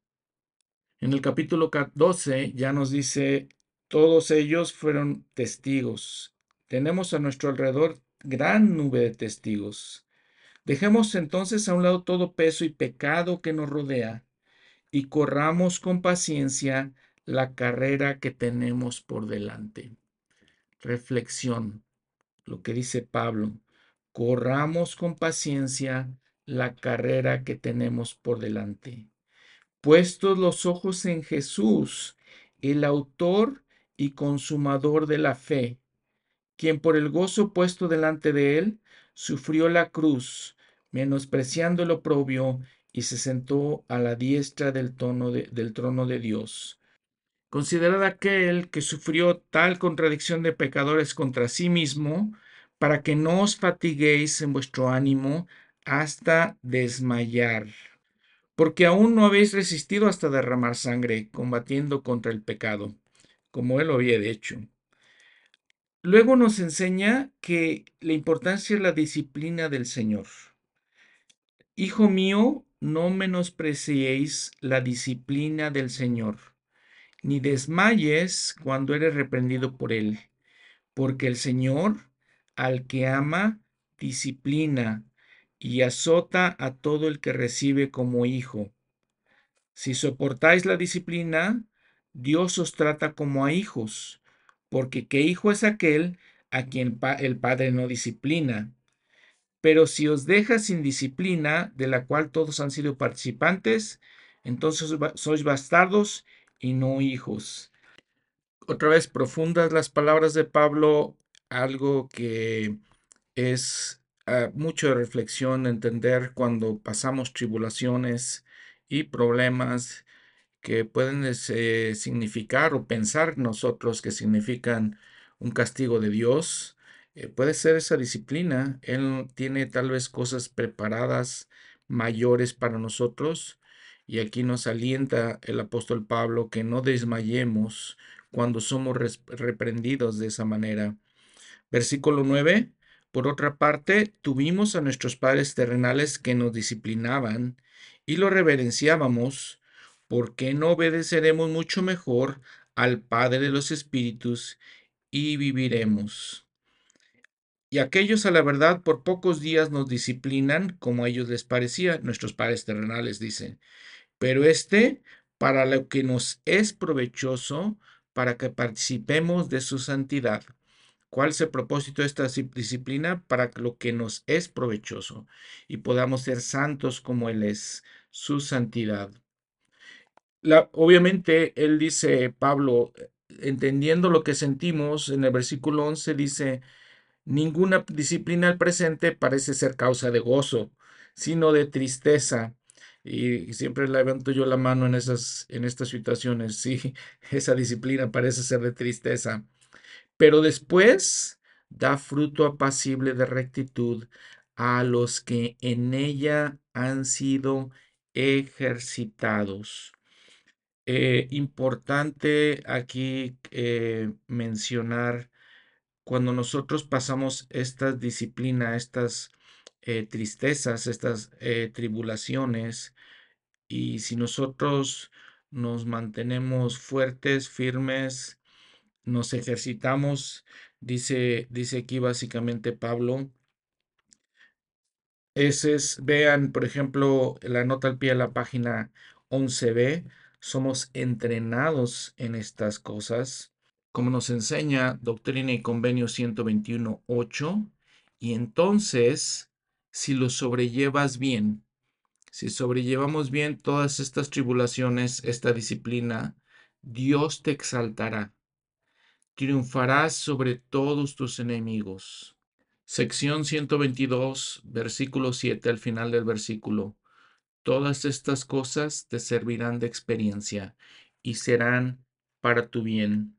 En el capítulo 12 ya nos dice, todos ellos fueron testigos. Tenemos a nuestro alrededor gran nube de testigos. Dejemos entonces a un lado todo peso y pecado que nos rodea y corramos con paciencia la carrera que tenemos por delante. Reflexión, lo que dice Pablo, corramos con paciencia la carrera que tenemos por delante. Puestos los ojos en Jesús, el autor y consumador de la fe, quien por el gozo puesto delante de él sufrió la cruz, menospreciando el oprobio, y se sentó a la diestra del, del trono de Dios. Considerad aquel que sufrió tal contradicción de pecadores contra sí mismo, para que no os fatiguéis en vuestro ánimo hasta desmayar. Porque aún no habéis resistido hasta derramar sangre, combatiendo contra el pecado, como él lo había hecho. Luego nos enseña que la importancia es la disciplina del Señor. Hijo mío, no menospreciéis la disciplina del Señor, ni desmayes cuando eres reprendido por Él, porque el Señor, al que ama, disciplina y azota a todo el que recibe como hijo. Si soportáis la disciplina, Dios os trata como a hijos, porque ¿qué hijo es aquel a quien el Padre no disciplina? Pero si os deja sin disciplina, de la cual todos han sido participantes, entonces sois bastardos y no hijos. Otra vez profundas las palabras de Pablo, algo que es uh, mucho de reflexión, entender cuando pasamos tribulaciones y problemas que pueden eh, significar o pensar nosotros que significan un castigo de Dios eh, puede ser esa disciplina. Él tiene tal vez cosas preparadas mayores para nosotros. Y aquí nos alienta el apóstol Pablo que no desmayemos cuando somos reprendidos de esa manera. Versículo 9. Por otra parte, tuvimos a nuestros padres terrenales que nos disciplinaban y lo reverenciábamos, porque no obedeceremos mucho mejor al Padre de los Espíritus y viviremos? Y aquellos a la verdad por pocos días nos disciplinan como a ellos les parecía, nuestros padres terrenales dicen. Pero este, para lo que nos es provechoso, para que participemos de su santidad. ¿Cuál es el propósito de esta disciplina? Para lo que nos es provechoso y podamos ser santos como Él es, su santidad. Obviamente, Él dice, Pablo, entendiendo lo que sentimos, en el versículo 11 dice, Ninguna disciplina al presente parece ser causa de gozo, sino de tristeza. Y siempre levanto yo la mano en esas, en estas situaciones. Sí, <laughs> esa disciplina parece ser de tristeza. Pero después da fruto apacible de rectitud a los que en ella han sido ejercitados. Eh, importante aquí eh, mencionar cuando nosotros pasamos esta disciplina, estas eh, tristezas, estas eh, tribulaciones, y si nosotros nos mantenemos fuertes, firmes, nos ejercitamos, dice, dice aquí básicamente Pablo, ese es, vean, por ejemplo, la nota al pie de la página 11b, somos entrenados en estas cosas como nos enseña Doctrina y Convenio 121.8, y entonces, si lo sobrellevas bien, si sobrellevamos bien todas estas tribulaciones, esta disciplina, Dios te exaltará. Triunfarás sobre todos tus enemigos. Sección 122, versículo 7 al final del versículo. Todas estas cosas te servirán de experiencia y serán para tu bien.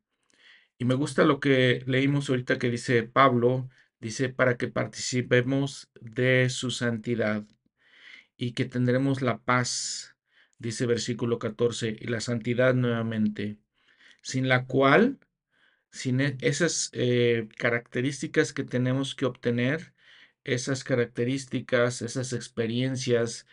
Y me gusta lo que leímos ahorita que dice Pablo, dice, para que participemos de su santidad y que tendremos la paz, dice versículo 14, y la santidad nuevamente, sin la cual sin e- esas eh, características que tenemos que obtener, esas características, esas experiencias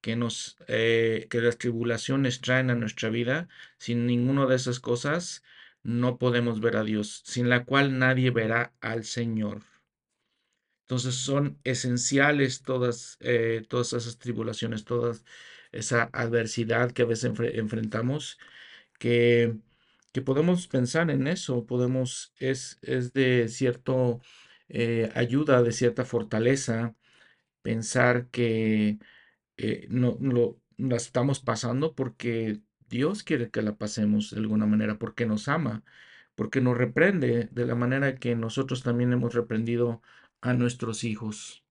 que nos, eh, que las tribulaciones traen a nuestra vida, sin ninguna de esas cosas, no podemos ver a Dios, sin la cual nadie verá al Señor. Entonces son esenciales todas, eh, todas esas tribulaciones, toda esa adversidad que a veces enfre- enfrentamos, que, que podemos pensar en eso, podemos, es, es de cierto eh, ayuda, de cierta fortaleza, pensar que eh, no, lo, la estamos pasando porque Dios quiere que la pasemos de alguna manera, porque nos ama, porque nos reprende de la manera que nosotros también hemos reprendido a nuestros hijos.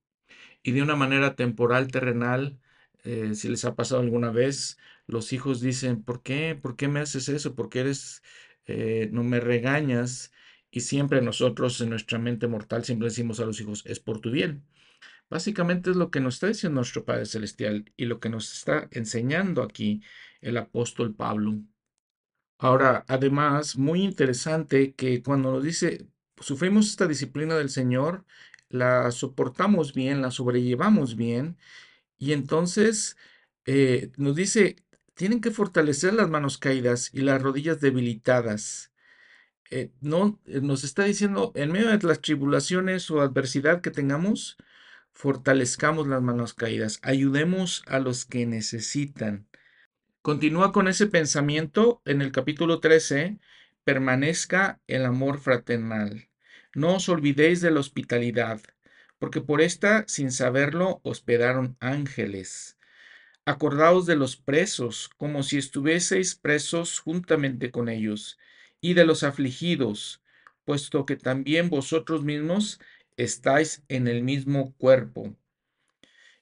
Y de una manera temporal, terrenal, eh, si les ha pasado alguna vez, los hijos dicen, ¿por qué? ¿Por qué me haces eso? ¿Por qué eres, eh, no me regañas? Y siempre nosotros en nuestra mente mortal siempre decimos a los hijos, es por tu bien. Básicamente es lo que nos está diciendo nuestro Padre Celestial y lo que nos está enseñando aquí el apóstol Pablo. Ahora, además, muy interesante que cuando nos dice, sufrimos esta disciplina del Señor, la soportamos bien, la sobrellevamos bien, y entonces eh, nos dice, tienen que fortalecer las manos caídas y las rodillas debilitadas. Eh, no, eh, nos está diciendo, en medio de las tribulaciones o adversidad que tengamos, fortalezcamos las manos caídas, ayudemos a los que necesitan. Continúa con ese pensamiento en el capítulo 13, permanezca el amor fraternal. No os olvidéis de la hospitalidad, porque por esta, sin saberlo, hospedaron ángeles. Acordaos de los presos, como si estuvieseis presos juntamente con ellos, y de los afligidos, puesto que también vosotros mismos estáis en el mismo cuerpo.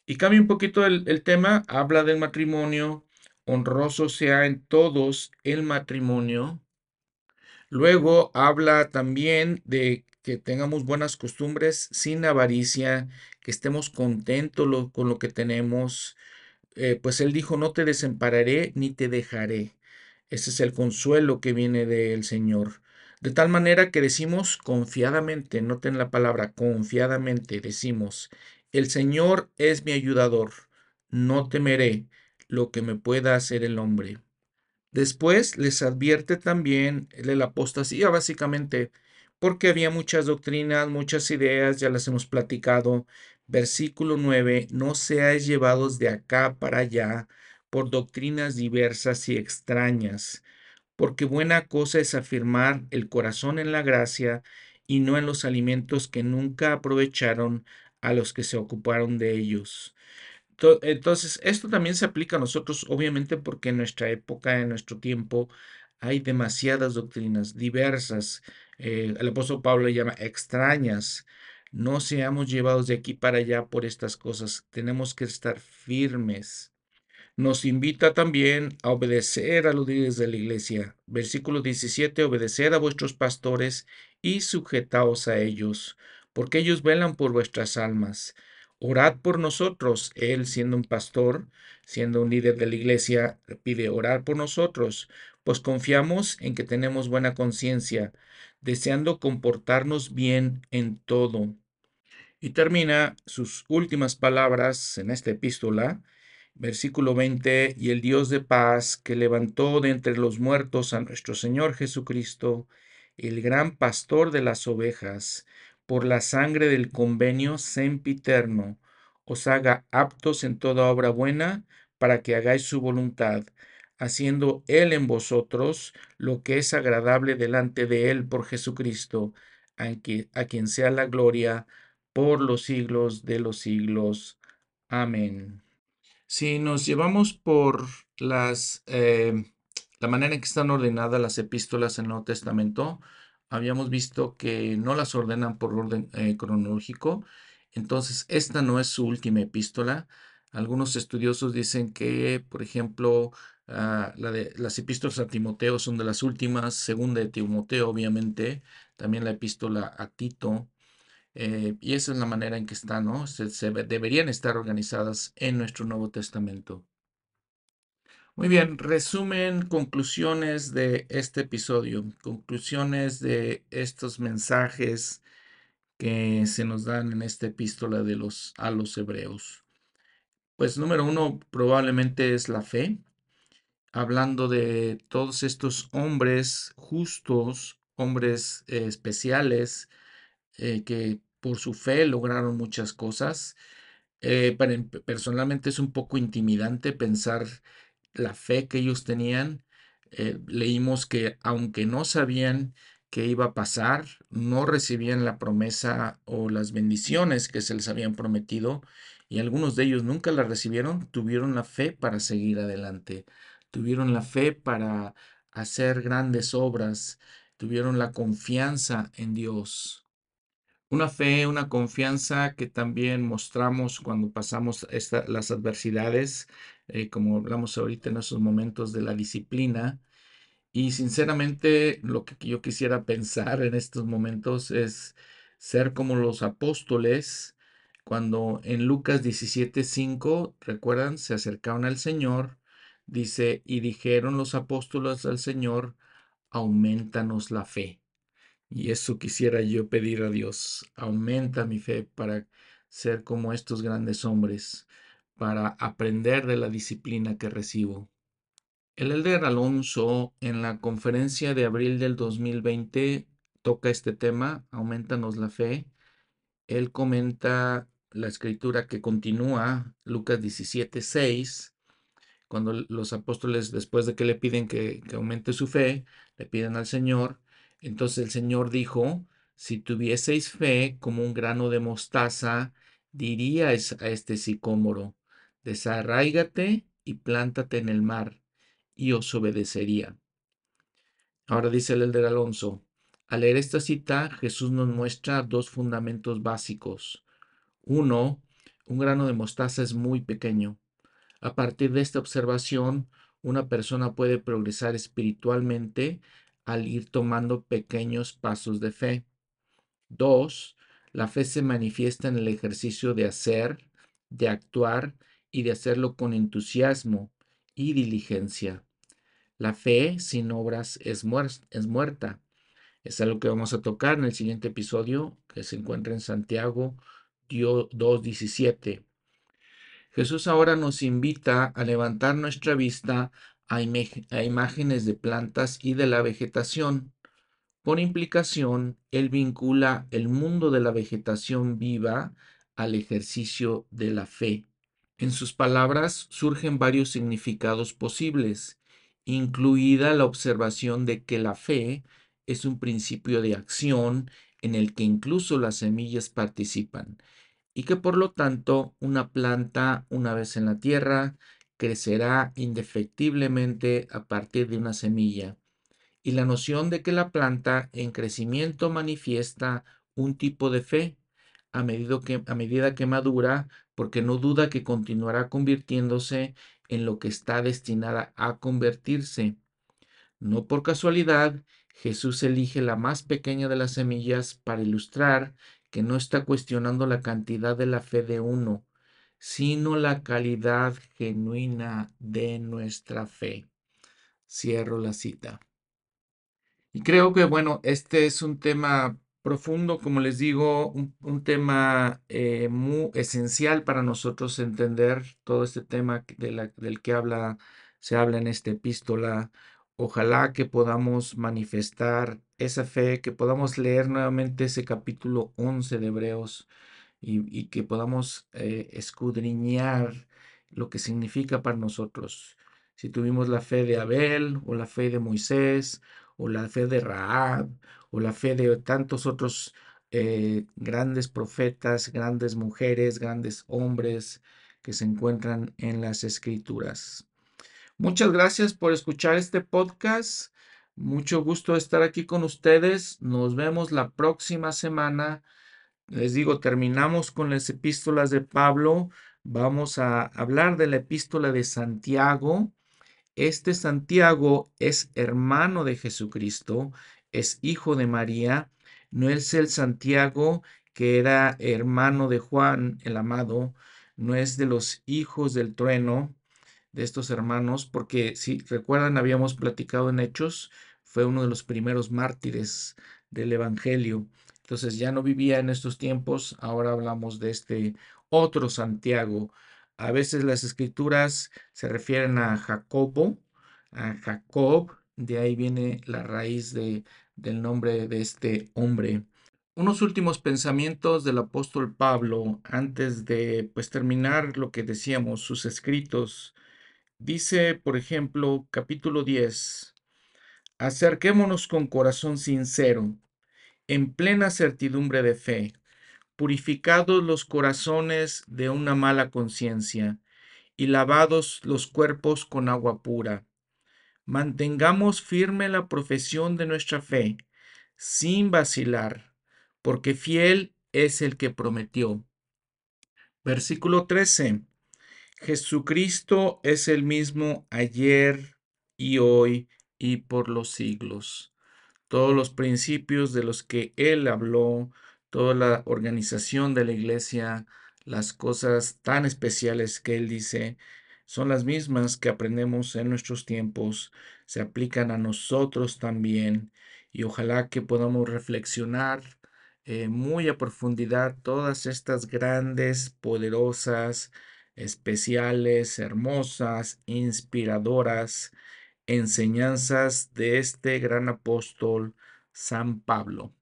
Y cambia un poquito el, el tema, habla del matrimonio, honroso sea en todos el matrimonio. Luego habla también de que tengamos buenas costumbres sin avaricia, que estemos contentos con lo que tenemos. Eh, pues él dijo, no te desampararé ni te dejaré. Ese es el consuelo que viene del Señor. De tal manera que decimos confiadamente, noten la palabra confiadamente, decimos, el Señor es mi ayudador, no temeré lo que me pueda hacer el hombre. Después les advierte también de la apostasía, básicamente, porque había muchas doctrinas, muchas ideas, ya las hemos platicado. Versículo 9, no seáis llevados de acá para allá por doctrinas diversas y extrañas, porque buena cosa es afirmar el corazón en la gracia y no en los alimentos que nunca aprovecharon a los que se ocuparon de ellos. To- Entonces, esto también se aplica a nosotros, obviamente, porque en nuestra época, en nuestro tiempo, hay demasiadas doctrinas diversas. eh, el apóstol Pablo llama extrañas. No seamos llevados de aquí para allá por estas cosas. Tenemos que estar firmes. Nos invita también a obedecer a los líderes de la iglesia. Versículo 17, obedecer a vuestros pastores y sujetaos a ellos, porque ellos velan por vuestras almas. Orad por nosotros. Él, siendo un pastor, siendo un líder de la iglesia, pide orar por nosotros, pues confiamos en que tenemos buena conciencia, deseando comportarnos bien en todo. Y termina sus últimas palabras en esta epístola, versículo 20, y el Dios de paz que levantó de entre los muertos a nuestro Señor Jesucristo, el gran pastor de las ovejas, por la sangre del convenio sempiterno, os haga aptos en toda obra buena para que hagáis su voluntad, haciendo Él en vosotros lo que es agradable delante de Él por Jesucristo, a quien, sea la gloria por los siglos de los siglos. Amén. Si nos llevamos por las, eh, la manera en que están ordenadas las epístolas en el Nuevo Testamento, habíamos visto que no las ordenan por orden eh, cronológico. Entonces, esta no es su última epístola. Algunos estudiosos dicen que, por ejemplo, ah, las epístolas a Timoteo son de las últimas, segunda de Timoteo, obviamente, también la epístola a Tito. Eh, y esa es la manera en que están, ¿no? Deberían estar organizadas en nuestro Nuevo Testamento. Muy bien, resumen, conclusiones de este episodio, conclusiones de estos mensajes que se nos dan en esta epístola de los a los hebreos. Pues número uno probablemente es la fe, hablando de todos estos hombres justos, hombres eh, especiales, eh, que por su fe lograron muchas cosas. Eh, para, personalmente es un poco intimidante pensar la fe que ellos tenían. leímos que aunque no sabían qué iba a pasar, no recibían la promesa o las bendiciones que se les habían prometido y algunos de ellos nunca la recibieron, tuvieron la fe para seguir adelante tuvieron la fe para hacer grandes obras, tuvieron la confianza en Dios. Una fe, una confianza que también mostramos cuando pasamos las adversidades, eh, como hablamos ahorita en esos momentos de la disciplina. Y sinceramente lo que yo quisiera pensar en estos momentos es ser como los apóstoles cuando en Lucas 17:5, recuerdan, se acercaron al Señor Dice, y dijeron los apóstoles al Señor, aumentanos la fe. Y eso quisiera yo pedir a Dios, aumenta mi fe para ser como estos grandes hombres, para aprender de la disciplina que recibo. El elder Alonso en la conferencia de abril del 2020 toca este tema, aumentanos la fe. Él comenta la escritura que continúa, Lucas 17, 6, cuando los apóstoles, después de que le piden que, aumente su fe, le piden al Señor, entonces el Señor dijo, si tuvieseis fe como un grano de mostaza, diríais a este sicómoro, desarráigate y plántate en el mar, y os obedecería. Ahora dice el elder Alonso, al leer esta cita, Jesús nos muestra dos fundamentos básicos. Uno, un grano de mostaza es muy pequeño. A partir de esta observación, una persona puede progresar espiritualmente al ir tomando pequeños pasos de fe. Dos, la fe se manifiesta en el ejercicio de hacer, de actuar y de hacerlo con entusiasmo y diligencia. La fe sin obras es, es muerta. Es algo que vamos a tocar en el siguiente episodio que se encuentra en Santiago 2.17. Jesús ahora nos invita a levantar nuestra vista a, imágenes de plantas y de la vegetación. Por implicación, Él vincula el mundo de la vegetación viva al ejercicio de la fe. En sus palabras surgen varios significados posibles, incluida la observación de que la fe es un principio de acción en el que incluso las semillas participan y que por lo tanto una planta una vez en la tierra crecerá indefectiblemente a partir de una semilla y la noción de que la planta en crecimiento manifiesta un tipo de fe a medida que, a medida que madura porque no duda que continuará convirtiéndose en lo que está destinada a convertirse. No por casualidad, Jesús elige la más pequeña de las semillas para ilustrar que no está cuestionando la cantidad de la fe de uno, sino la calidad genuina de nuestra fe. Cierro la cita. Y creo que, bueno, este es un tema profundo, como les digo, un, tema eh, muy esencial para nosotros entender todo este tema del que habla, se habla en esta epístola. Ojalá que podamos manifestar esa fe, que podamos leer nuevamente ese capítulo 11 de Hebreos y, que podamos eh, escudriñar lo que significa para nosotros. Si tuvimos la fe de Abel o la fe de Moisés o la fe de Raab o la fe de tantos otros eh, grandes profetas, grandes mujeres, grandes hombres que se encuentran en las escrituras. Muchas gracias por escuchar este podcast. Mucho gusto estar aquí con ustedes. Nos vemos la próxima semana. Les digo, terminamos con las epístolas de Pablo. Vamos a hablar de la epístola de Santiago. Este Santiago es hermano de Jesucristo, es hijo de María. No es el Santiago que era hermano de Juan el amado, no es de los hijos del trueno, de estos hermanos, porque si recuerdan, habíamos platicado en Hechos, fue uno de los primeros mártires del Evangelio. Entonces ya no vivía en estos tiempos, ahora hablamos de este otro Santiago. A veces las escrituras se refieren a Jacobo, a Jacob, de ahí viene la raíz de, del nombre de este hombre. Unos últimos pensamientos del apóstol Pablo antes de pues terminar lo que decíamos, sus escritos. Dice, por ejemplo, capítulo 10, acerquémonos con corazón sincero, en plena certidumbre de fe, purificados los corazones de una mala conciencia y lavados los cuerpos con agua pura. Mantengamos firme la profesión de nuestra fe, sin vacilar, porque fiel es el que prometió. Versículo 13. Jesucristo es el mismo ayer y hoy y por los siglos. Todos los principios de los que Él habló, toda la organización de la iglesia, las cosas tan especiales que Él dice, son las mismas que aprendemos en nuestros tiempos, se aplican a nosotros también y ojalá que podamos reflexionar eh, muy a profundidad todas estas grandes, poderosas, especiales, hermosas, inspiradoras enseñanzas de este gran apóstol San Pablo.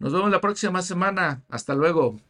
Nos vemos la próxima semana. Hasta luego.